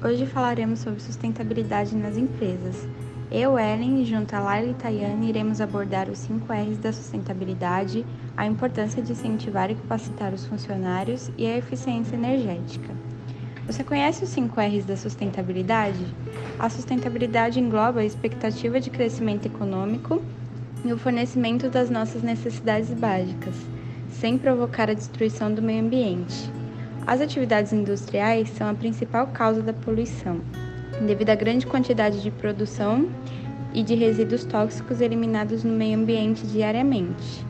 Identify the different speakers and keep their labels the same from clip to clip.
Speaker 1: Hoje falaremos sobre sustentabilidade nas empresas. Eu, Ellen, junto a Laila e Tayane, iremos abordar os 5 R's da sustentabilidade, a importância de incentivar e capacitar os funcionários e a eficiência energética. Você conhece os 5 R's da sustentabilidade? A sustentabilidade engloba a expectativa de crescimento econômico e o fornecimento das nossas necessidades básicas, sem provocar a destruição do meio ambiente. As atividades industriais são a principal causa da poluição, devido à grande quantidade de produção e de resíduos tóxicos eliminados no meio ambiente diariamente.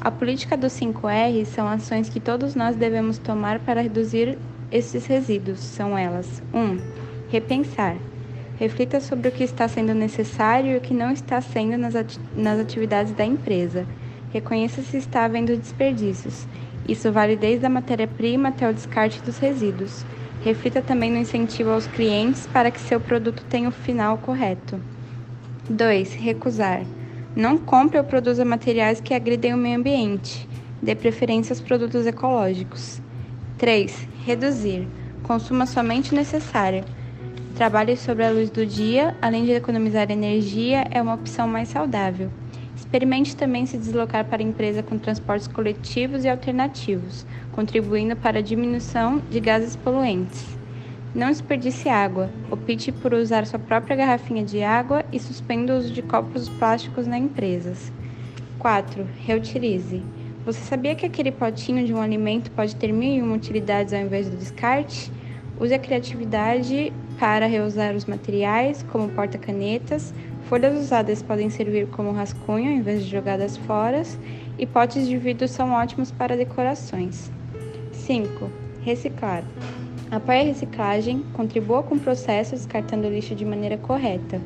Speaker 1: A política dos 5R são ações que todos nós devemos tomar para reduzir esses resíduos. São elas: 1. Um, repensar. Reflita sobre o que está sendo necessário e o que não está sendo nas, ati nas atividades da empresa. Reconheça se está havendo desperdícios isso vale desde a matéria-prima até o descarte dos resíduos. Reflita também no incentivo aos clientes para que seu produto tenha o final correto. 2. Recusar. Não compre ou produza materiais que agridem o meio ambiente. Dê preferência aos produtos ecológicos. 3. Reduzir. Consuma somente o necessário. Trabalhe sobre a luz do dia, além de economizar energia, é uma opção mais saudável. Experimente também se deslocar para a empresa com transportes coletivos e alternativos, contribuindo para a diminuição de gases poluentes. Não desperdice água. Opte por usar sua própria garrafinha de água e suspenda o uso de copos plásticos na empresas. 4. Reutilize. Você sabia que aquele potinho de um alimento pode ter mil e uma utilidades ao invés do descarte? Use a criatividade para reusar os materiais, como porta-canetas, Folhas usadas podem servir como rascunho em vez de jogadas fora, e potes de vidro são ótimos para decorações. 5. Reciclar. Apoie a reciclagem, contribua com o processo descartando o lixo de maneira correta.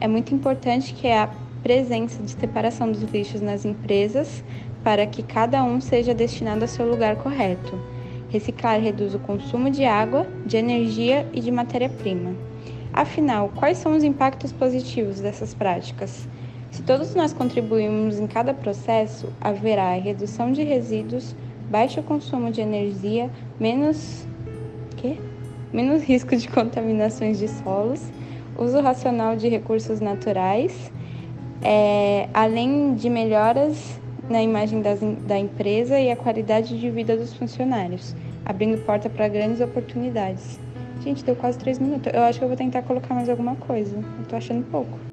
Speaker 1: É muito importante que a presença de separação dos lixos nas empresas para que cada um seja destinado a seu lugar correto. Reciclar reduz o consumo de água, de energia e de matéria-prima. Afinal, quais são os impactos positivos dessas práticas? Se todos nós contribuirmos em cada processo, haverá redução de resíduos, baixo consumo de energia, menos quê? menos risco de contaminações de solos, uso racional de recursos naturais, é, além de melhoras na imagem das, da empresa e a qualidade de vida dos funcionários, abrindo porta para grandes oportunidades. Gente, deu quase três minutos. Eu acho que eu vou tentar colocar mais alguma coisa. Eu tô achando pouco.